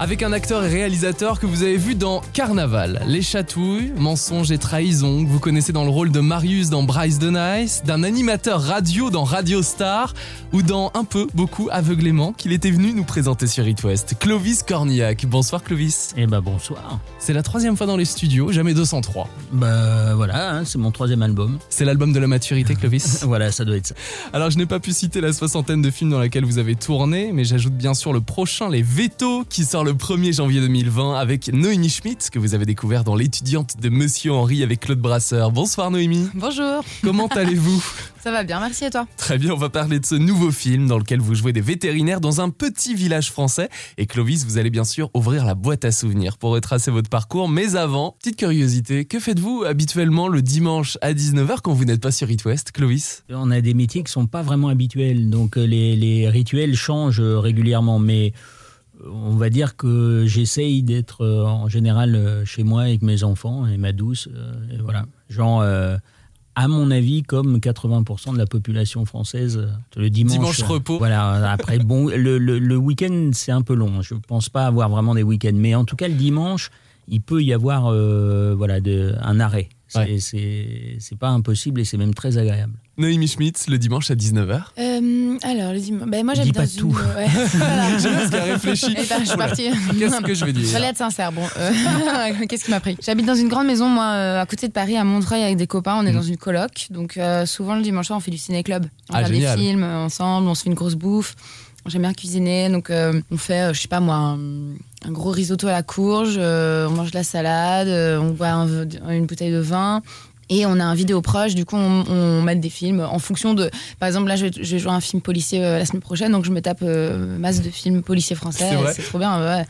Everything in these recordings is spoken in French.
Avec un acteur et réalisateur que vous avez vu dans Carnaval, Les Chatouilles, Mensonges et Trahison, que vous connaissez dans le rôle de Marius dans Bryce the Nice, d'un animateur radio dans Radio Star, ou dans un peu, beaucoup, Aveuglément, qu'il était venu nous présenter sur It West. Clovis Cornillac. Bonsoir Clovis. Eh ben bonsoir. C'est la troisième fois dans les studios, jamais 203. Bah voilà, hein, c'est mon troisième album. C'est l'album de la maturité, Clovis. voilà, ça doit être ça. Alors je n'ai pas pu citer la soixantaine de films dans lesquels vous avez tourné, mais j'ajoute bien sûr le prochain, Les Vétos, qui sort le 1er janvier 2020 avec Noémie Schmidt, que vous avez découvert dans L'étudiante de Monsieur Henri avec Claude Brasseur. Bonsoir Noémie. Bonjour. Comment allez-vous? Ça va bien, merci et toi? Très bien, on va parler de ce nouveau film dans lequel vous jouez des vétérinaires dans un petit village français. Et Clovis, vous allez bien sûr ouvrir la boîte à souvenirs pour retracer votre parcours. Mais avant, petite curiosité, que faites-vous habituellement le dimanche à 19h quand vous n'êtes pas sur It West, Clovis? On a des métiers qui sont pas vraiment habituels, donc euh, les, les rituels changent euh, régulièrement, mais on va dire que j'essaye d'être euh, en général euh, chez moi avec mes enfants et ma douce, euh, et voilà. Genre, euh, à mon avis, comme 80% de la population française, le dimanche. Dimanche repos. Voilà. Après, bon, le, le- le week-end c'est un peu long. Je pense pas avoir vraiment des week-ends, mais en tout cas le dimanche, il peut y avoir, euh, voilà, de, un arrêt. C'est Ouais. pas impossible et c'est même très agréable. Noémie Schmidt, le dimanche à 19h. Euh, Alors, le dimanche. Ben, moi, j'habite pas dans une. tout. Ouais, voilà. J'aime ce qu'elle réfléchit. Eh ben, je suis partie. Qu'est-ce que je vais dire J'allais être sincère. Bon, euh, qu'est-ce qui m'a pris? J'habite dans une grande maison, moi, euh, à côté de Paris, à Montreuil, avec des copains. On est Mhm. dans une coloc. Donc, euh, souvent, le dimanche soir, on fait du ciné-club. On Ah, regarde génial. des films ensemble, on se fait une grosse bouffe. J'aime bien cuisiner. Donc, euh, on fait, euh, je sais pas moi, un, un gros risotto à la courge. euh, on mange de la salade. euh, on boit un- une bouteille de vin. Et on a un vidéo proche, du coup on, on met des films en fonction de... Par exemple là je vais, je vais jouer un film policier euh, la semaine prochaine, donc je me tape euh, masse de films policiers français. C'est trop bien, ouais.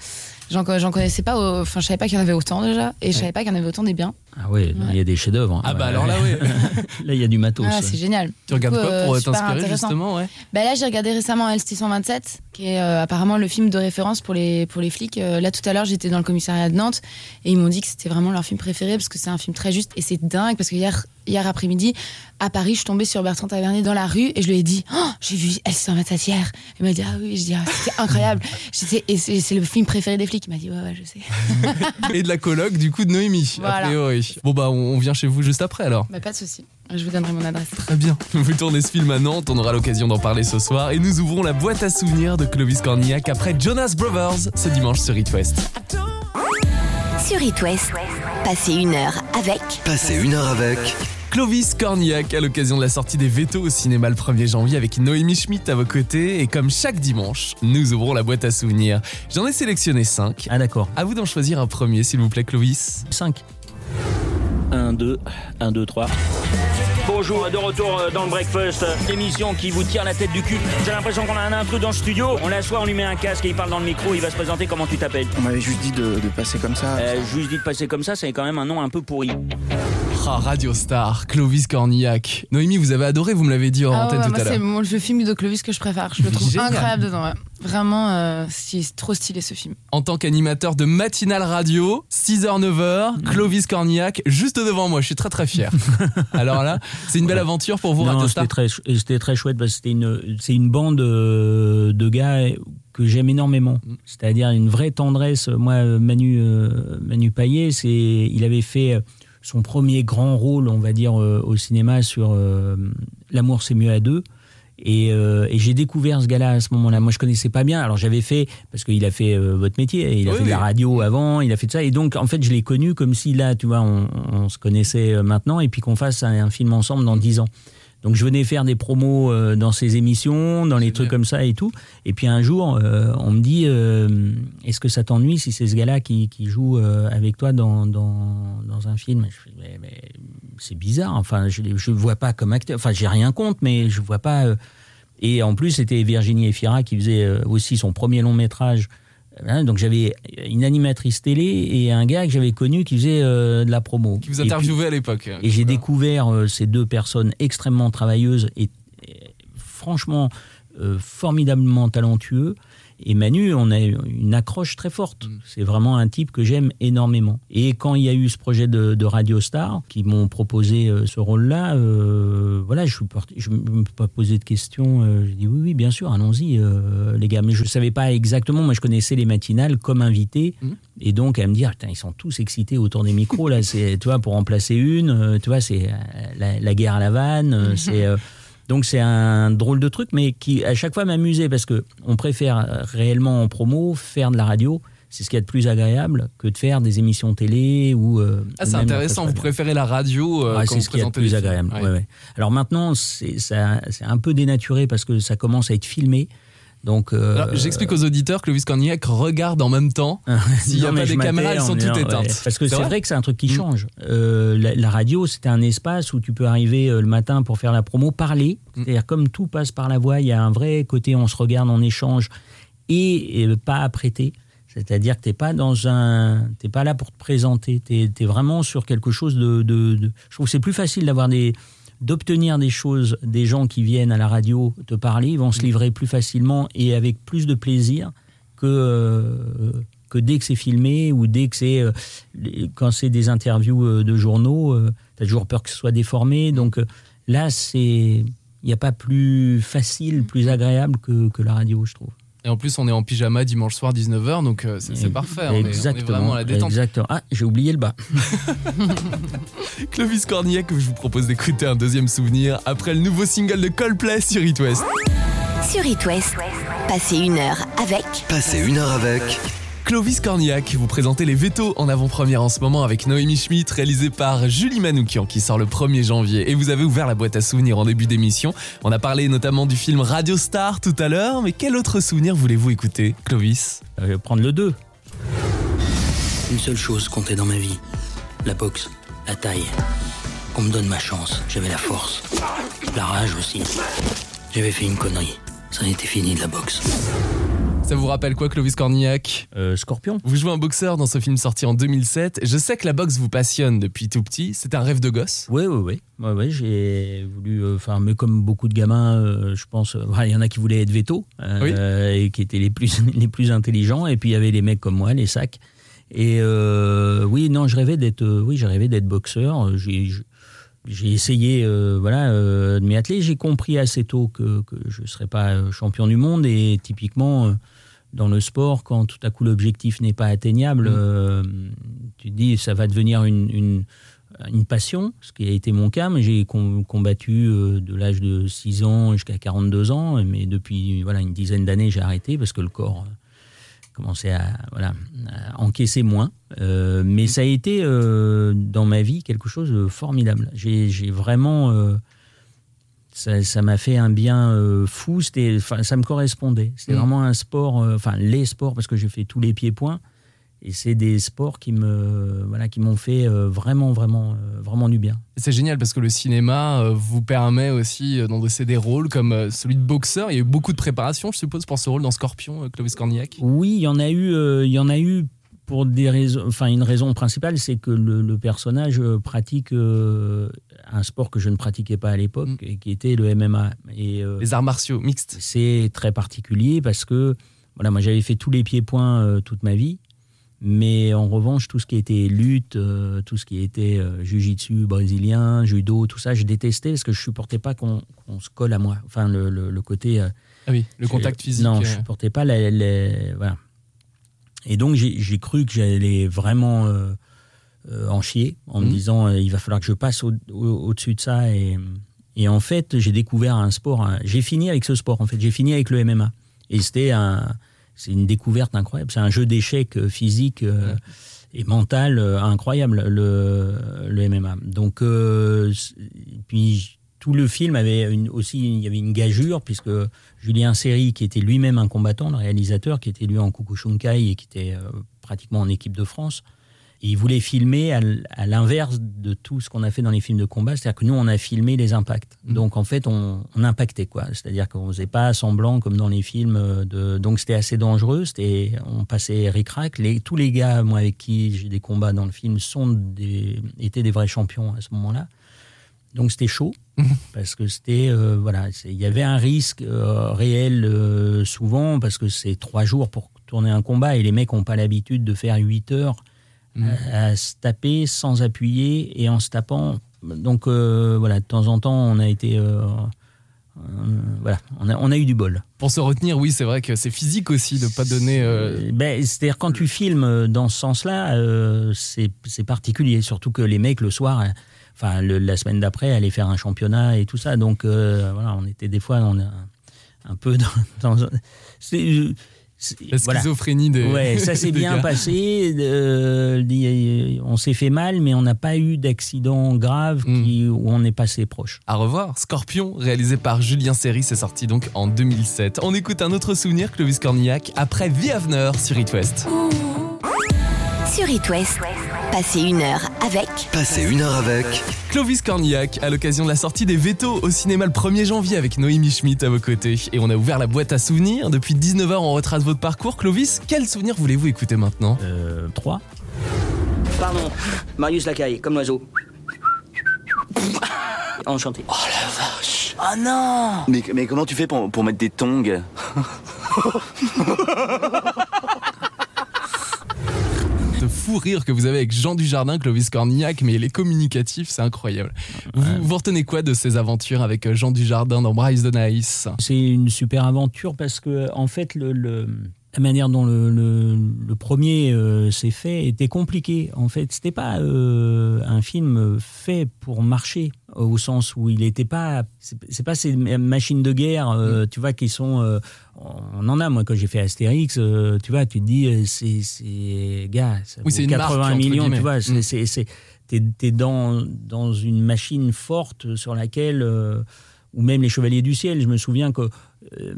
J'en connaissais pas, enfin je savais pas qu'il y en avait autant déjà, et je savais pas qu'il y en avait autant des biens. Ah ouais, il y a des chefs-d'œuvre. hein. Ah bah Ouais. alors là, oui. Là, il y a du matos. Ah, c'est génial. Tu regardes quoi euh, pour super t'inspirer intéressant. justement ouais? Bah là j'ai regardé récemment LST127, qui est euh, apparemment le film de référence pour les, pour les flics. Euh, là tout à l'heure j'étais dans le commissariat de Nantes, et ils m'ont dit que c'était vraiment leur film préféré, parce que c'est un film très juste, et c'est dingue, parce que hier, hier après-midi, à Paris, je suis tombée sur Bertrand Tavernier dans la rue, et je lui ai dit, oh, j'ai vu LST127 hier. Il m'a dit, ah oui, je dis, ah, c'était incroyable. J'étais- et c'est c'est le film préféré des flics. Il m'a dit, ouais, ouais, je sais. Et de la coloc du coup de Noémie, a Voilà. priori. Bon bah on vient chez vous juste après alors. Bah, pas de souci. Je vous donnerai mon adresse. Très bien. Vous tournez ce film à Nantes, on aura l'occasion d'en parler ce soir. Et nous ouvrons la boîte à souvenirs de Clovis Cornillac après Jonas Brothers ce dimanche sur It West. Sur It West, passez une heure avec Passez une heure avec. Clovis Cornillac à l'occasion de la sortie des Vétos au cinéma le 1er janvier avec Noémie Schmidt à vos côtés. Et comme chaque dimanche, nous ouvrons la boîte à souvenirs. J'en ai sélectionné 5. Ah d'accord. À vous d'en choisir un premier, s'il vous plaît, Clovis. 5. 1, 2, 1, 2, 3. Bonjour, de retour euh, dans le breakfast, émission qui vous tire la tête du cul. J'ai l'impression qu'on a un intrus dans le studio. On l'assoit, on lui met un casque et il parle dans le micro. Il va se présenter comment tu t'appelles. On m'avait juste dit de, de passer comme ça. Euh, juste dit de passer comme ça, c'est quand même un nom un peu pourri. Ah, Radio Star, Clovis Cornillac. Noémie, vous avez adoré, vous me l'avez dit en Ah antenne ouais, tout moi, à c'est l'heure. mon- le film de Clovis que je préfère. Je le trouve Génial. incroyable dedans. ouais. Vraiment, euh, c'est trop stylé ce film. En tant qu'animateur de Matinal Radio, 6h-9h, Clovis Cornillac, juste devant moi. Je suis très très fier. Alors là, c'est une belle aventure pour vous, Non, Radio Star. c'était très, chouette parce que c'était une, c'est une bande euh, de gars que j'aime énormément. Mm. C'est-à-dire une vraie tendresse. Moi, Manu, euh, Manu Payet, c'est, il avait fait euh, son premier grand rôle, on va dire, euh, au cinéma sur euh, L'amour c'est mieux à deux. Et, euh, et j'ai découvert ce gars-là à ce moment-là. Moi, je connaissais pas bien. Alors, j'avais fait parce qu'il a fait euh, votre métier. Il a Oui, fait de la radio avant. Il a fait de ça. Et donc, en fait, je l'ai connu comme si là, tu vois, on, on se connaissait maintenant et puis qu'on fasse un, un film ensemble dans dix ans. Donc, je venais faire des promos euh, dans ses émissions, dans les trucs comme ça et tout. Et puis un jour, euh, on me dit, euh, est-ce que ça t'ennuie si c'est ce gars-là qui, qui joue euh, avec toi dans, dans, dans un film? Je fais, mais, mais c'est bizarre. Enfin, je ne vois pas comme acteur. Enfin, j'ai rien contre, mais je vois pas. euh, et en plus, c'était Virginie Efira qui faisait euh, aussi son premier long métrage. Hein, donc j'avais une animatrice télé et un gars que j'avais connu qui faisait euh, de la promo. Qui vous interviewait à l'époque. et j'ai découvert euh, ces deux personnes extrêmement travailleuses et, et franchement euh, formidablement talentueux. Et Manu, on a une accroche très forte. Mm. C'est vraiment un type que j'aime énormément. Et quand il y a eu ce projet de, de Radio Star, qui m'ont proposé euh, ce rôle-là, euh, voilà, je ne me suis pas posé de questions. Euh, J'ai dit oui, oui, bien sûr, allons-y, euh, les gars. Mais je ne savais pas exactement. Moi, je connaissais les matinales comme invité. Mm. Et donc, à me dire, ils sont tous excités autour des micros. Là, c'est, tu vois, pour en placer une, tu vois, c'est la, la guerre à la vanne. C'est. Donc c'est un drôle de truc, mais qui à chaque fois m'amusait parce que on préfère euh, réellement en promo faire de la radio. C'est ce qu'il y a de plus agréable que de faire des émissions télé ou. euh, Ah, c'est intéressant. Vous préférez la radio euh, Ouais, c'est ce qu'il y a de plus agréable. Ouais. ouais, ouais. Alors maintenant, c'est un peu dénaturé parce que ça commence à être filmé. Donc, euh, J'explique aux auditeurs que Clovis Cornillac regarde en même temps. S'il n'y a pas des caméras, elles sont toutes éteintes. ouais, Parce que C'est vrai vrai, que c'est un truc qui Mm. change. Euh, la, la radio, c'était un espace où tu peux arriver euh, le matin pour faire la promo, parler. Mm. C'est-à-dire, comme tout passe par la voix, il y a un vrai côté, on se regarde, on échange et, et pas à prêter. C'est-à-dire que t'es pas dans un, t'es pas là pour te présenter. T'es es vraiment sur quelque chose de, de- de- Je trouve que c'est plus facile d'avoir des, d'obtenir des choses des gens qui viennent à la radio te parler. Ils vont se livrer plus facilement et avec plus de plaisir que euh, que dès que c'est filmé ou dès que c'est euh, quand c'est des interviews euh, de journaux. tu as toujours peur que ce soit déformé. Donc euh, là, c'est il n'y a pas plus facile, plus agréable que, que la radio, je trouve. Et en plus, on est en pyjama dimanche soir 19h, donc euh, c'est c'est parfait. On est, on est Exactement. vraiment à la détente. Exactement. Ah, j'ai oublié le bas. Clovis Cornillac, je vous propose d'écouter un deuxième souvenir après le nouveau single de Coldplay sur It West. Sur It West, passez une heure avec Passez une heure avec Clovis Cornillac, vous présentez les vétos en avant-première en ce moment avec Noémie Schmidt, réalisé par Julie Manoukian, qui sort le 1er janvier. Et vous avez ouvert la boîte à souvenirs en début d'émission. On a parlé notamment du film Radio Star tout à l'heure, mais quel autre souvenir voulez-vous écouter, Clovis? Euh, je vais prendre le 2. Une seule chose comptait dans ma vie. La boxe, la taille. Qu'on me donne ma chance. J'avais la force. La rage aussi. J'avais fait une connerie. Ça en était fini de la boxe. Ça vous rappelle quoi, Clovis Cornillac Euh, Scorpion. Vous jouez un boxeur dans ce film sorti en 2007. Je sais que la boxe vous passionne depuis tout petit. C'est un rêve de gosse. Oui, oui, oui. Ouais, ouais, j'ai voulu, euh, enfin, mais comme beaucoup de gamins, euh, je pense, il y en a qui voulaient être veto euh, et qui étaient les plus, les plus intelligents, et puis il y avait les mecs comme moi, les sacs. Et oui, non, je rêvais d'être, oui, d'être boxeur. J'ai, essayé, euh, voilà, euh, de m'y atteler. J'ai compris assez tôt que, que je ne serais pas champion du monde, et typiquement. euh, dans le sport, quand tout à coup l'objectif n'est pas atteignable, euh, tu te dis ça va devenir une, une, une passion, ce qui a été mon cas. Mais j'ai com- combattu euh, de l'âge de 6 ans jusqu'à 42 ans, mais depuis voilà une dizaine d'années, j'ai arrêté parce que le corps euh, commençait à, voilà, à encaisser moins. Euh, mais ça a été euh, dans ma vie quelque chose de formidable. J'ai j'ai vraiment. Ça m'a fait un bien euh, fou. C'était, ça me correspondait. C'était Mm. vraiment un sport, euh, enfin les sports parce que j'ai fait tous les pieds-points. Et c'est des sports qui me, voilà, qui m'ont fait euh, vraiment, vraiment, vraiment du bien. C'est génial parce que le cinéma vous permet aussi d'endosser des rôles comme celui de boxeur. Il y a eu beaucoup de préparation, je suppose, pour ce rôle dans Scorpion, Clovis Cornillac. Oui, il y en a eu, il y en a eu pour des raisons. Enfin, une raison principale, c'est que le, le personnage euh, pratique euh, un sport que je ne pratiquais pas à l'époque, Mm. et qui était le MMA. Et euh, Les arts martiaux mixtes. c'est très particulier parce que voilà, moi j'avais fait tous les pieds-points euh, toute ma vie, mais en revanche tout ce qui était lutte, tout ce qui était jujitsu brésilien, judo, tout ça, je détestais parce que je supportais pas qu'on se colle à moi. Enfin le, le- le côté Ah oui, le contact physique. Non, je supportais pas la, la- voilà. Et donc j'ai cru que j'allais vraiment euh, euh, en chier en me Mhm. disant euh, il va falloir que je passe au- au- au-dessus de ça et, et en fait j'ai découvert un sport. J'ai fini avec ce sport en fait. J'ai fini avec le MMA et c'était un c'est une découverte incroyable. C'est un jeu d'échecs physique et mental incroyable le, le MMA. Donc puis tout le film avait une, aussi il y avait une gageure puisque Julien Serry qui était lui-même un combattant, le réalisateur qui était lui en Kukushunkai et qui était euh, pratiquement en équipe de France. Et il voulait filmer à, l'inverse de tout ce qu'on a fait dans les films de combat, c'est-à-dire que nous on a filmé les impacts. Mhm. Donc en fait on, on impactait quoi, c'est-à-dire qu'on faisait pas semblant comme dans les films euh, de donc c'était assez dangereux, c'était on passait ric-rac. Les tous les gars moi avec qui j'ai des combats dans le film sont des étaient des vrais champions à ce moment-là. Donc c'était chaud. parce que c'était euh, voilà, il y avait un risque euh, réel euh, souvent parce que c'est trois jours pour tourner un combat et les mecs n'ont pas l'habitude de faire 8 heures à, à se taper sans appuyer et en se tapant. Donc voilà, de temps en temps, on a été voilà, on a, on a eu du bol. Pour se retenir, oui, c'est vrai que c'est physique aussi de pas donner. euh, Euh, ben, C'est-à-dire quand tu filmes dans ce sens-là, euh, c'est particulier, surtout que les mecs le soir, euh, enfin la semaine d'après, allaient faire un championnat et tout ça. Donc euh, voilà, on était des fois un peu dans, dans la voilà. schizophrénie des. Ouais, ça s'est bien gars. passé. euh, on s'est fait mal, mais on n'a pas eu d'accident grave Mm. qui, où on est passé proche. À revoir, Scorpion, réalisé par Julien Serry, c'est sorti donc en 2007. On écoute un autre souvenir, Clovis Cornillac, après The Avener sur It West. Sur It West, passez une heure avec Passez une heure avec Clovis Cornillac, à l'occasion de la sortie des Vétos au cinéma le 1er janvier avec Noémie Schmidt à vos côtés. Et on a ouvert la boîte à souvenirs. Depuis 19h, on retrace votre parcours. Clovis, quel souvenir voulez-vous écouter maintenant? Euh, trois. Pardon, Marius Lacaille, comme l'oiseau. Enchanté. Oh la vache Oh non Mais, mais comment tu fais pour, pour mettre des tongs? fou rire que vous avez avec Jean Dujardin, Clovis Cornillac, mais il est communicatif, c'est incroyable. Vous, vous retenez quoi de ces aventures avec euh, Jean Dujardin dans Bryce de Nice C'est une super aventure parce que en fait le, le- la manière dont le, le- le premier euh, s'est fait était compliquée. En fait, c'était pas euh, un film fait pour marcher au sens où il n'était pas. C'est pas ces ma- machines de guerre, euh, tu vois, qui sont. euh, on en a. Moi, quand j'ai fait Astérix, euh, tu vois, tu te dis, euh, c'est c'est gars, ça Oui, vaut c'est une marque, 80 entre millions, tu vois. c'est- Mm. c'est- c'est- T'es es dans, dans une machine forte sur laquelle. euh, ou même les Chevaliers du Ciel. Je me souviens que, euh,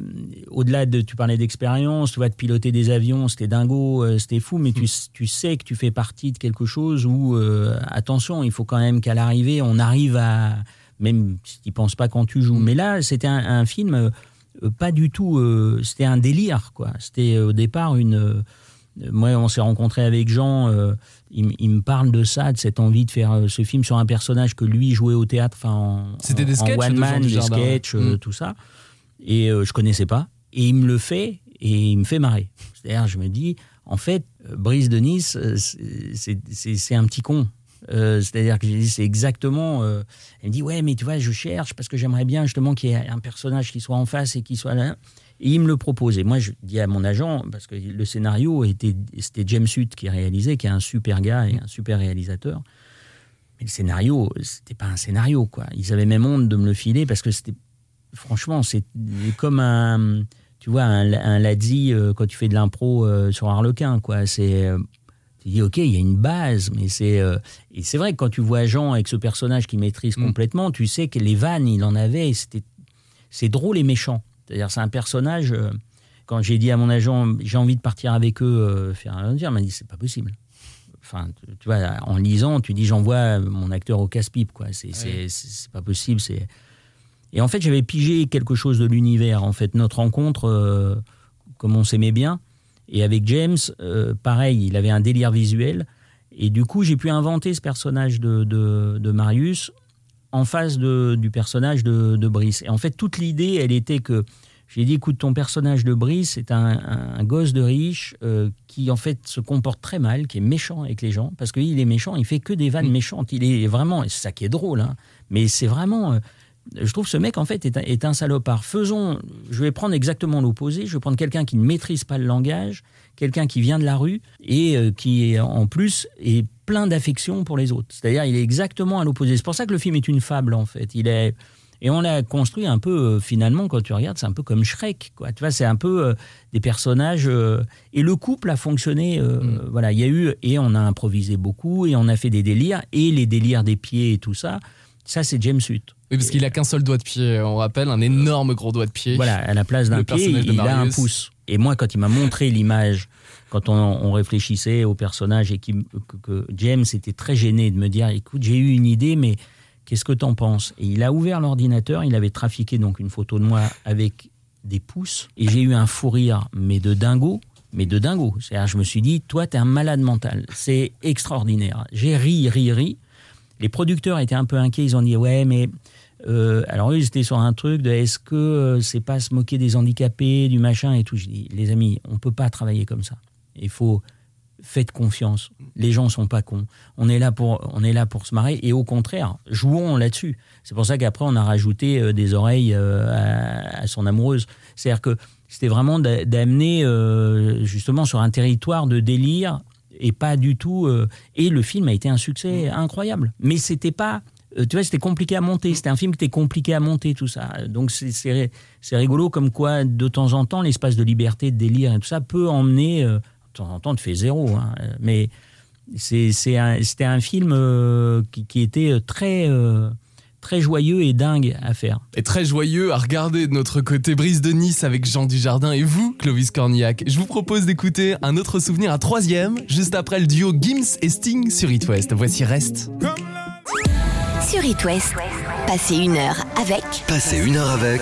au-delà de, tu parlais d'expérience, tu vois, de piloter des avions, c'était dingo, euh, c'était fou, mais tu, tu sais que tu fais partie de quelque chose où, euh, attention, il faut quand même qu'à l'arrivée, on arrive à, même si tu penses pas quand tu joues. Mais là, c'était un, un film pas du tout, c'était un délire, quoi. C'était au départ une. moi, on s'est rencontré avec Jean. euh, il, me parle de ça, de cette envie de faire euh, ce film sur un personnage que lui jouait au théâtre, enfin en, C'était des sketchs one man, des sketchs, euh, Mm. tout ça. Et euh, je connaissais pas. Et il me le fait et il me fait marrer. C'est-à-dire, je me dis, en fait, euh, Brice de Nice, euh, c'est- un petit con. C'est-à-dire que c'est exactement. elle me dit, ouais, mais tu vois, je cherche parce que j'aimerais bien justement qu'il y ait un personnage qui soit en face et qui soit là. Et il me le propose. Et moi, je dis à mon agent, parce que le scénario était, c'était James Hutt qui réalisait, qui est un super gars et un super réalisateur. Mais le scénario, c'était pas un scénario, quoi. Ils avaient même honte de me le filer parce que c'était, franchement, c'est comme un, tu vois, un, un Ladzi euh, quand tu fais de l'impro euh, sur Harlequin, quoi. C'est, euh, tu dis, ok, il y a une base, mais c'est, et c'est vrai que quand tu vois Jean avec ce personnage qui maîtrise Mm. complètement, tu sais que les vannes, il en avait, c'était, c'est drôle et méchant. C'est-à-dire, c'est un personnage. quand j'ai dit à mon agent, j'ai envie de partir avec eux faire un dire, il m'a dit, c'est pas possible. Enfin, tu, vois, en lisant, tu dis, j'envoie mon acteur au casse-pipe, quoi. C'est, c'est, c'est pas possible. C'est... Et en fait, j'avais pigé quelque chose de l'univers. En fait, notre rencontre, euh, comme on s'aimait bien, et avec James, euh, pareil, il avait un délire visuel. Et du coup, j'ai pu inventer ce personnage de, de, de Marius en face de, du personnage de, de Brice. Et en fait, toute l'idée, elle était que j'ai dit, écoute, ton personnage de Brice, c'est un, un- un gosse de riche euh, qui, en fait, se comporte très mal, qui est méchant avec les gens, parce qu'il est méchant, il fait que des vannes méchantes. Il est vraiment, et c'est ça qui est drôle, hein, mais c'est vraiment... euh, je trouve ce mec, en fait, est un, est un salopard. Faisons, je vais prendre exactement l'opposé. Je vais prendre quelqu'un qui ne maîtrise pas le langage, quelqu'un qui vient de la rue et euh, qui, en plus, est plein d'affection pour les autres. C'est-à-dire, il est exactement à l'opposé. C'est pour ça que le film est une fable, en fait. Il est. Et on l'a construit un peu, euh, finalement, quand tu regardes, c'est un peu comme Shrek. Quoi. Tu vois, c'est un peu euh, des personnages. euh, et le couple a fonctionné. euh, Voilà, il y a eu. Et on a improvisé beaucoup, et on a fait des délires, et les délires des pieds et tout ça. Ça, c'est James Hutt. Oui, parce qu'il a qu'un seul doigt de pied, on rappelle, un énorme gros doigt de pied. Voilà, à la place d'un pied, il a un pouce. Et moi, quand il m'a montré l'image, quand on, on réfléchissait au personnage et qui, que, que James était très gêné de me dire, écoute, j'ai eu une idée, mais qu'est-ce que t'en penses? Et il a ouvert l'ordinateur, il avait trafiqué donc une photo de moi avec des pouces, et j'ai eu un fou rire, mais de dingo, mais de dingo. C'est-à-dire, je me suis dit, toi, t'es un malade mental. C'est extraordinaire. J'ai ri, ri, ri. Les producteurs étaient un peu inquiets. Ils ont dit ouais, mais Euh, alors eux, ils étaient sur un truc de est-ce que euh, c'est pas se moquer des handicapés, du machin et tout? Je dis, les amis, on peut pas travailler comme ça. Il faut faites confiance. Les gens sont pas cons. On est là pour, on est là pour se marrer et au contraire, jouons là-dessus. C'est pour ça qu'après on a rajouté euh, des oreilles à, à son amoureuse. C'est-à-dire que c'était vraiment d'a- d'amener justement sur un territoire de délire et pas du tout. euh, et le film a été un succès incroyable. Mais c'était pas. euh, Tu vois, c'était compliqué à monter. C'était un film qui était compliqué à monter, tout ça. Donc c'est- rigolo comme quoi, de temps en temps, l'espace de liberté, de délire et tout ça peut emmener. euh, de temps en temps, tu fais zéro. hein. Mais un- c'était un film euh, qui, qui était très, très joyeux et dingue à faire. Et très joyeux à regarder de notre côté Brise de Nice avec Jean Dujardin et vous, Clovis Cornillac. Je vous propose d'écouter un autre souvenir, un troisième, juste après le duo Gims et Sting sur It West. Voici Reste. Sur It West, passez une heure avec Passez une heure avec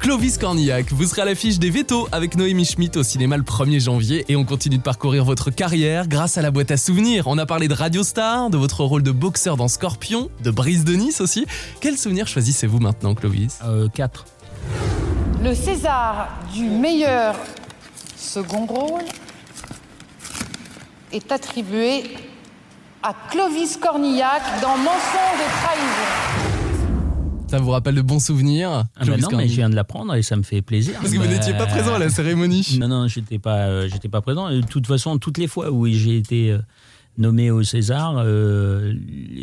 Clovis Cornillac, vous serez à l'affiche des Vétos avec Noémie Schmidt au cinéma le 1er janvier et on continue de parcourir votre carrière grâce à la boîte à souvenirs. On a parlé de Radio Star, de votre rôle de boxeur dans Scorpion, de Brise de Nice aussi. Quel souvenir choisissez-vous maintenant, Clovis? Euh, quatre. Le César du meilleur second rôle est attribué à Clovis Cornillac dans Mensonge et trahison. Ça vous rappelle de bons souvenirs Ah bah non, mais je viens de l'apprendre et ça me fait plaisir. Parce que vous n'étiez pas présent à la cérémonie. Non, non, j'étais pas, euh, j'étais pas présent. De toute façon, toutes les fois où j'ai été euh, nommé au César, euh,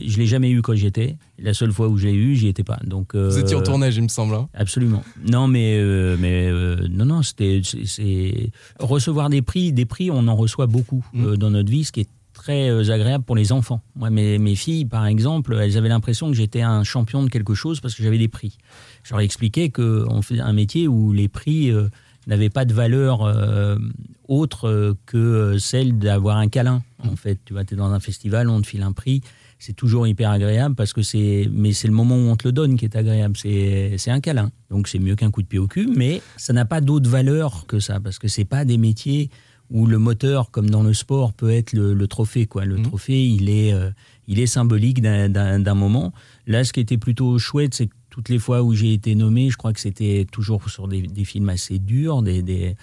je l'ai jamais eu quand j'étais. La seule fois où je l'ai eu, j'y étais pas. Donc euh, Vous étiez en tournage, il me semble. hein. Absolument. Non, mais euh, mais euh, non, non, c'était c'est- recevoir des prix, des prix, on en reçoit beaucoup Mm. euh, dans notre vie, ce qui est très euh, agréable pour les enfants. Moi, mes, filles, par exemple, elles avaient l'impression que j'étais un champion de quelque chose parce que j'avais des prix. Je leur ai expliqué qu'on fait un métier où les prix euh, n'avaient pas de valeur euh, autre que celle d'avoir un câlin. En fait, tu vois, es dans un festival, on te file un prix. C'est toujours hyper agréable parce que c'est, mais c'est le moment où on te le donne qui est agréable. C'est, c'est un câlin. Donc c'est mieux qu'un coup de pied au cul, mais ça n'a pas d'autre valeur que ça parce que c'est pas des métiers où le moteur, comme dans le sport, peut être le, le trophée. Quoi. Le trophée, il est, euh, il est symbolique d'un, moment. Là, ce qui était plutôt chouette, c'est que toutes les fois où j'ai été nommé, je crois que c'était toujours sur des, des films assez durs, des, des-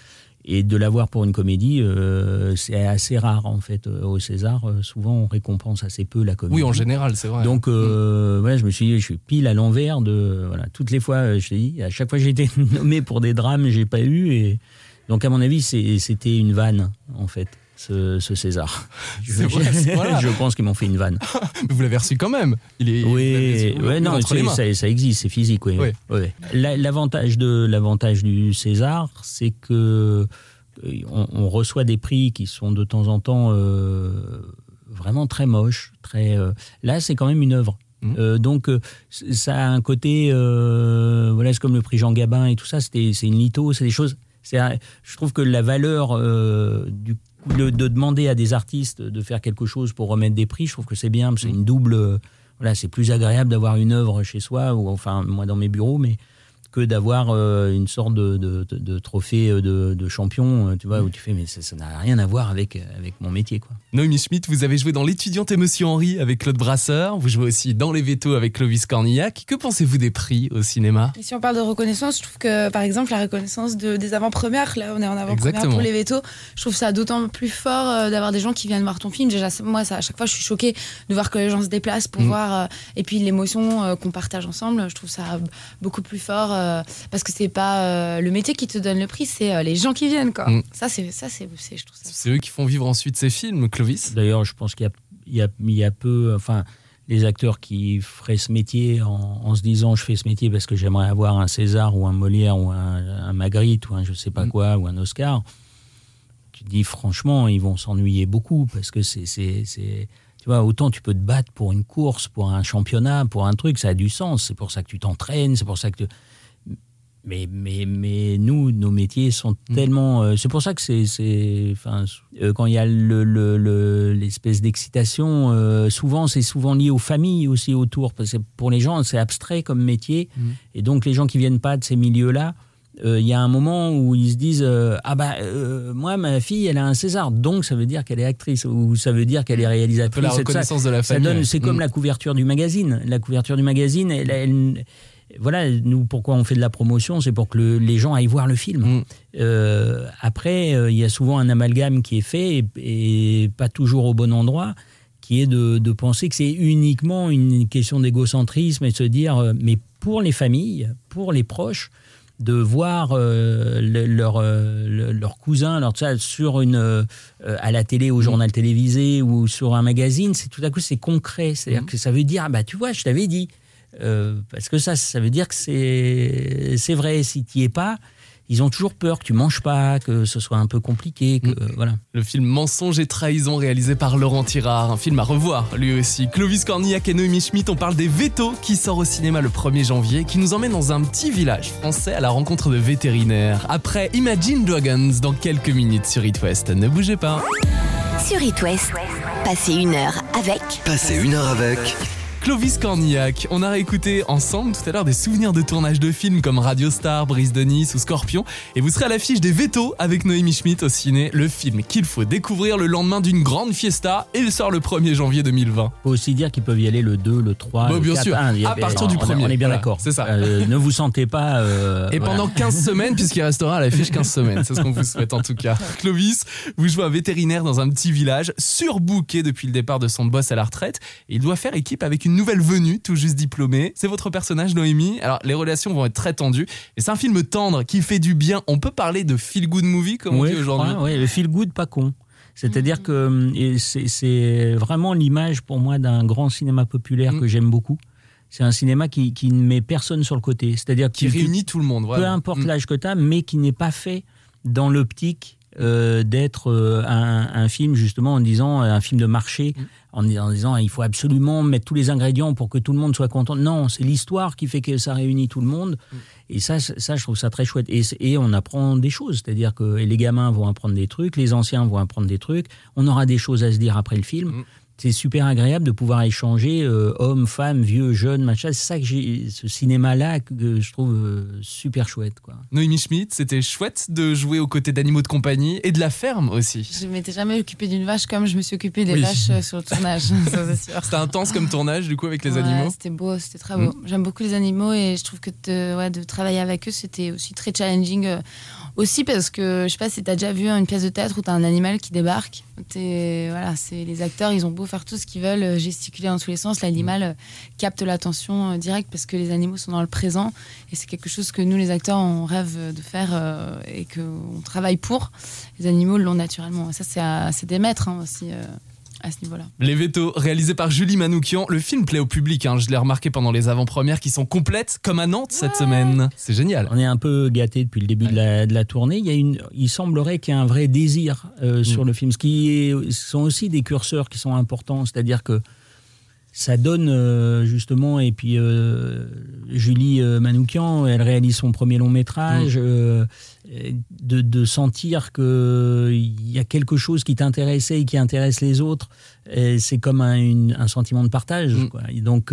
et de l'avoir pour une comédie, euh, c'est assez rare en fait euh, au César. Souvent, on récompense assez peu la comédie. Oui, en général, c'est vrai. Donc, euh, ouais, je me suis dit, je suis pile à l'envers de. Voilà, toutes les fois, je t'ai dit, à chaque fois que j'ai été nommé pour des drames, j'ai pas eu. Et donc, à mon avis, c'était une vanne, en fait, ce, ce César. Je, C'est vrai, c'est- voilà. je pense qu'ils m'ont fait une vanne. Mais vous l'avez reçu quand même. Il est. Oui, ouais, non, ça, ça existe, c'est physique, oui. Oui. La- L'avantage de l'avantage du César, c'est que euh, on, on reçoit des prix qui sont de temps en temps euh, vraiment très moches, très. euh, là, c'est quand même une œuvre. Euh, donc, ça a un côté, voilà, c'est comme le prix Jean Gabin et tout ça. C'est une litho, c'est des choses. Un- je trouve que la valeur euh, du de, de demander à des artistes de faire quelque chose pour remettre des prix, je trouve que c'est bien. C'est une double. euh, Voilà, c'est plus agréable d'avoir une œuvre chez soi ou enfin moi dans mes bureaux, mais que d'avoir euh, une sorte de, de, de- de trophée euh, de, de champion, euh, tu vois, où tu fais mais ça n'a rien à voir avec avec mon métier quoi. Noémie Schmidt, vous avez joué dans L'étudiante et Monsieur Henri avec Claude Brasseur. Vous jouez aussi dans Les Vétos avec Clovis Cornillac. Que pensez-vous des prix au cinéma? Et si on parle de reconnaissance, je trouve que par exemple la reconnaissance de, des avant-premières, là on est en avant-première pour les vétos, je trouve ça d'autant plus fort euh, d'avoir des gens qui viennent voir ton film. Déjà, moi, ça, à chaque fois, je suis choquée de voir que les gens se déplacent pour Mm. voir. euh, et puis l'émotion euh, qu'on partage ensemble, je trouve ça beaucoup plus fort euh, parce que c'est pas euh, le métier qui te donne le prix, c'est euh, les gens qui viennent. Quoi. Mm. Ça, c'est, ça c'est, c'est- je trouve ça. C'est eux qui font vivre ensuite ces films, Clovis? D'ailleurs, je pense qu'il y a, il y a, il y a peu, enfin, les acteurs qui feraient ce métier en, en se disant je fais ce métier parce que j'aimerais avoir un César ou un Molière ou un, un Magritte ou un je sais pas Mm. quoi ou un Oscar. Tu te dis franchement, ils vont s'ennuyer beaucoup parce que c'est, c'est, c'est- tu vois, autant tu peux te battre pour une course, pour un championnat, pour un truc, ça a du sens. C'est pour ça que tu t'entraînes, c'est pour ça que tu- mais, mais, mais nous, nos métiers sont Mm. tellement. euh, c'est pour ça que c'est. c'est- Enfin, euh, quand il y a le- le- le- l'espèce d'excitation, euh, souvent, c'est souvent lié aux familles aussi autour. Parce que pour les gens, c'est abstrait comme métier. Mm. Et donc, les gens qui viennent pas de ces milieux-là, euh, il y a un moment où ils se disent euh, Ah bah, euh, moi, ma fille, elle a un César. Donc, ça veut dire qu'elle est actrice. Ou ça veut dire qu'elle est Un peu réalisatrice. la tout ça. reconnaissance de la Ça famille. donne, c'est comme Mm. la couverture du magazine. La couverture du magazine, elle, elle- voilà, nous, pourquoi on fait de la promotion C'est pour que le- les gens aillent voir le film. Mm. Euh, après, euh, il y a souvent un amalgame qui est fait et, et pas toujours au bon endroit, qui est de, de penser que c'est uniquement une question d'égocentrisme et de se dire, euh, mais pour les familles, pour les proches, de voir euh, le- leur, euh, le- leur cousin leur, ça, sur une, euh, à la télé, au journal télévisé ou sur un magazine, c'est tout à coup c'est concret. C'est-à-dire que ça veut dire, ah bah tu vois, je t'avais dit. Euh, parce que ça, ça veut dire que c'est c'est vrai. Si tu es pas, ils ont toujours peur que tu manges pas, que ce soit un peu compliqué, que euh, voilà. Le film Mensonge et trahison réalisé par Laurent Tirard, un film à revoir lui aussi. Clovis Cornillac et Noémie Schmidt, on parle des Vétos qui sort au cinéma le 1er janvier, qui nous emmène dans un petit village français à la rencontre de vétérinaires. Après Imagine Dragons dans quelques minutes sur It West. Ne bougez pas. Sur It West, passez une heure avec Passez une heure avec Clovis Cornillac, on a réécouté ensemble tout à l'heure des souvenirs de tournage de films comme Radio Star, Brise de Nice ou Scorpion, et vous serez à l'affiche des Vétos avec Noémie Schmidt au ciné, le film qu'il faut découvrir le lendemain d'une grande fiesta, et il sort le 1er janvier 2020. Faut aussi dire qu'ils peuvent y aller le 2, le 3, Bah, le bien 4. sûr. Ah, il y a- À partir du on- premier. On est bien Voilà, d'accord. c'est ça. Euh, ne vous sentez pas. euh, Et voilà. pendant 15 semaines, puisqu'il restera à l'affiche 15 semaines, c'est ce qu'on vous souhaite en tout cas. Clovis, vous jouez un vétérinaire dans un petit village, surbooké depuis le départ de son boss à la retraite, et il doit faire équipe avec une nouvelle venue, tout juste diplômée. C'est votre personnage, Noémie. Alors, les relations vont être très tendues, et c'est un film tendre qui fait du bien. On peut parler de feel-good movie, comme on dit aujourd'hui. ouais, le feel good, pas con. C'est-à-dire que hum, c'est- vraiment l'image pour moi d'un grand cinéma populaire Mm. que j'aime beaucoup. C'est un cinéma qui, qui ne met personne sur le côté. C'est-à-dire Qui réunit tout le monde, peu voilà. importe Mm. l'âge que tu as, mais qui n'est pas fait dans l'optique euh, d'être euh, un, un film justement en disant euh, un film de marché, Mm. en, en disant il faut absolument mettre tous les ingrédients pour que tout le monde soit content. Non, c'est l'histoire qui fait que ça réunit tout le monde. Mm. Et ça, ça, je trouve ça très chouette. Et, on apprend des choses, c'est-à-dire que les gamins vont apprendre des trucs, les anciens vont apprendre des trucs. On aura des choses à se dire après le film. C'est super agréable de pouvoir échanger euh, hommes, femmes, vieux, jeunes, machin. C'est ça que j'ai, ce cinéma-là que, que je trouve euh, super chouette, quoi. Noémie Schmidt, c'était chouette de jouer aux côtés d'animaux de compagnie et de la ferme aussi. Je m'étais jamais occupée d'une vache comme je me suis occupée des Oui. vaches euh, sur le tournage, ça c'est sûr. C'était intense comme tournage, du coup, avec les Ouais, animaux. C'était beau, c'était très beau. J'aime beaucoup les animaux et je trouve que de, ouais, de travailler avec eux, c'était aussi très challenging. euh, aussi parce que, je sais pas si t'as déjà vu une pièce de théâtre où t'as un animal qui débarque. T'es- Voilà, c'est les acteurs, ils ont beau faire tout ce qu'ils veulent, euh, gesticuler dans tous les sens, l'animal euh, capte l'attention euh, directe parce que les animaux sont dans le présent et c'est quelque chose que nous, les acteurs, on rêve de faire et qu'on travaille pour. Les animaux l'ont naturellement. Ça, c'est des maîtres hein, aussi à ce niveau-là. Les Vétos, réalisé par Julie Manoukian. Le film plaît au public, hein, je l'ai remarqué pendant les avant-premières qui sont complètes, comme à Nantes cette semaine. C'est génial. On est un peu gâté depuis le début de, la, de la tournée. Il, y a une, il semblerait qu'il y ait un vrai désir euh, Mm. sur le film, ce qui est, ce sont aussi des curseurs qui sont importants. C'est-à-dire que ça donne euh, justement, et puis euh, Julie euh, Manoukian, elle réalise son premier long Mm. métrage, euh, de, de sentir qu'il y a quelque chose qui t'intéressait et qui intéresse les autres, c'est comme un, une- un sentiment de partage. Mm. quoi. Et donc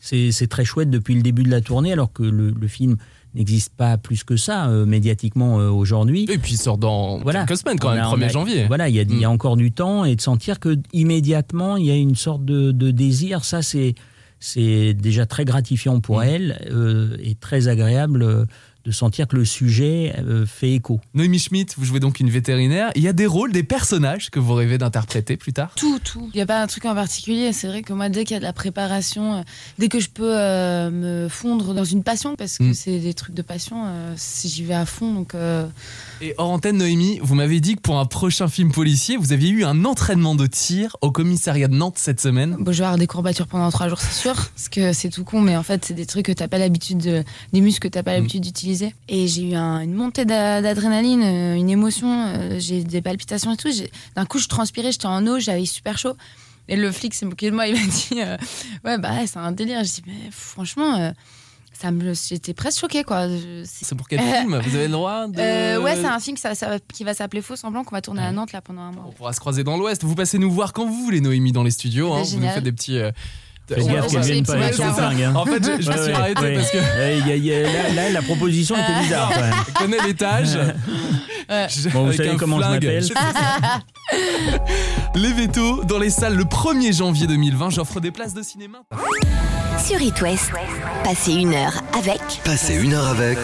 c'est c'est très chouette depuis le début de la tournée, alors que le, le film n'existe pas plus que ça euh, médiatiquement euh, aujourd'hui. Et puis il sort dans Voilà. quelques semaines quand On même, a- on 1er a- janvier. Voilà, il y, a, il y a Mm. encore du temps et de sentir que immédiatement il y a une sorte de, de désir. Ça, c'est c'est déjà très gratifiant pour Mm. elle euh, et très agréable euh, de sentir que le sujet euh, fait écho. Noémie Schmidt, vous jouez donc une vétérinaire. Il y a des rôles, des personnages que vous rêvez d'interpréter plus tard? Tout, tout. Il n'y a pas un truc en particulier. C'est vrai que moi, dès qu'il y a de la préparation, euh, dès que je peux euh, me fondre dans une passion, parce que Mm. c'est des trucs de passion, euh, si j'y vais à fond. Donc, euh, Et hors antenne, Noémie, vous m'avez dit que pour un prochain film policier, vous aviez eu un entraînement de tir au commissariat de Nantes cette semaine. bon, je vais avoir des courbatures pendant trois jours, c'est sûr. Parce que c'est tout con, mais en fait, c'est des trucs que t'as pas l'habitude de. des muscles que t'as pas l'habitude d'utiliser. Et j'ai eu un- une montée d'a- d'adrénaline, euh, une émotion, euh, j'ai des palpitations et tout. D'un coup, je transpirais, j'étais en eau, j'avais super chaud. Et le flic s'est moqué de moi, il m'a dit euh, Ouais, bah, c'est un délire. Je dis Mais franchement. euh, ça me, j'étais presque choquée, quoi. C'est- pour quel film? Vous avez le droit de... Euh, ouais, c'est un film ça- ça- qui va s'appeler Faux Semblant qu'on va tourner à Nantes là pendant un mois. On pourra se croiser dans l'Ouest. Vous passez nous voir quand vous voulez, Noémie, dans les studios. hein. C'est Vous nous faites des petits... euh, gaffe qu'elle vienne pas avec son flingue. hein. En fait, je, je me Ouais, suis ouais, arrêté ouais. parce que Ouais, il y a- il y a- là, là, la proposition était bizarre. quand même. je connais l'étage. Ouais. Je- Bon, vous avec savez un comment je flingue. m'appelle. Les vétos dans les salles le 1er janvier 2020. J'offre des places de cinéma. Sur It West, passez une heure avec Passez une heure avec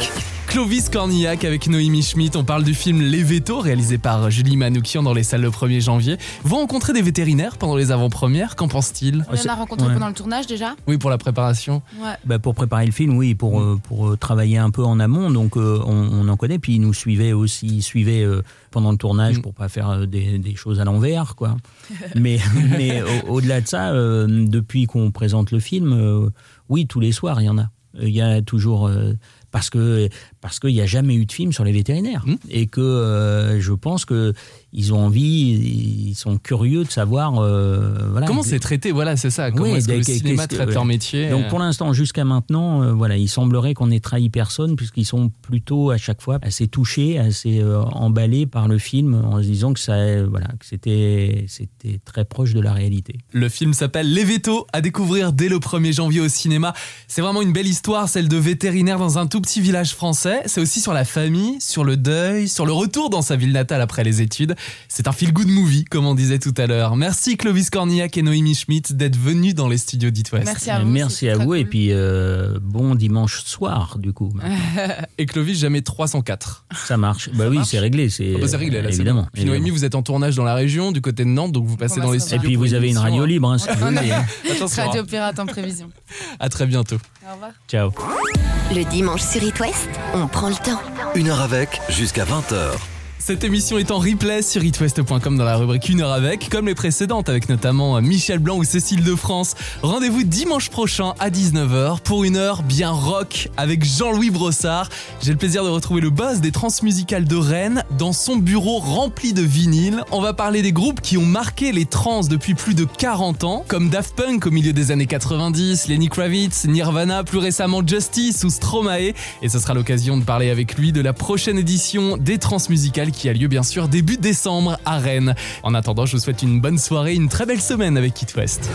Clovis Cornillac avec Noémie Schmidt. On parle du film Les Vétos, réalisé par Julie Manoukian dans les salles le 1er janvier. Vous rencontrez des vétérinaires pendant les avant-premières. Qu'en pense-t-il On en a rencontré Ouais. pendant le tournage déjà Oui, pour la préparation. Ouais. Bah, pour préparer le film, oui, pour, euh, pour euh, travailler un peu en amont, donc euh, on, on en connaît. Puis ils nous suivaient aussi, ils suivaient euh, pendant le tournage Mm. pour pas faire des, des choses à l'envers, quoi. mais mais au- au-delà de ça, euh, depuis qu'on présente le film, euh, oui, tous les soirs, il y en a. Il y a toujours euh, parce que parce qu'il n'y a jamais eu de film sur les vétérinaires Mm. et que euh, je pense que ils ont envie, ils sont curieux de savoir. euh, voilà, Comment c'est traité? Voilà, c'est ça. Comment Oui, est-ce que le cinéma traite leur métier? Donc pour l'instant, jusqu'à maintenant, euh, voilà, il semblerait qu'on ait trahi personne puisqu'ils sont plutôt à chaque fois assez touchés, assez emballés par le film en se disant que ça, voilà, que c'était, c'était très proche de la réalité. Le film s'appelle Les Vétos, à découvrir dès le 1er janvier au cinéma. C'est vraiment une belle histoire, celle de vétérinaires dans un tout petit village français. C'est aussi sur la famille, sur le deuil, sur le retour dans sa ville natale après les études. C'est un feel-good movie, comme on disait tout à l'heure. Merci Clovis Cornillac et Noémie Schmidt d'être venus dans les studios d'It West. Merci à vous. Merci à et puis euh, bon dimanche soir du coup. Et Clovis, jamais 304. Ça marche. Bah oui, marche c'est réglé, c'est Ah bah, c'est réglé, là, évidemment. bon. Puis Noémie, vous êtes en tournage dans la région, du côté de Nantes, donc vous passez dans les se studios. Et puis vous avez une radio libre, hein, si vous voulez. hein. Attention, Radio hein. Pirate en prévision. à très bientôt. Au revoir. Ciao. le dimanche sur It West. On prend le temps. Une heure avec jusqu'à 20h. Cette émission est en replay sur itwest.com dans la rubrique Une heure avec, comme les précédentes, avec notamment Michel Blanc ou Cécile de France. Rendez-vous dimanche prochain à 19h pour une heure bien rock avec Jean-Louis Brossard. J'ai le plaisir de retrouver le boss des transmusicales de Rennes dans son bureau rempli de vinyles. On va parler des groupes qui ont marqué les trans depuis plus de 40 ans, comme Daft Punk au milieu des années 90, Lenny Kravitz, Nirvana, plus récemment Justice ou Stromae. Et ce sera l'occasion de parler avec lui de la prochaine édition des transmusicales qui a lieu bien sûr début décembre à Rennes. En attendant, je vous souhaite une bonne soirée, une très belle semaine avec Kit West.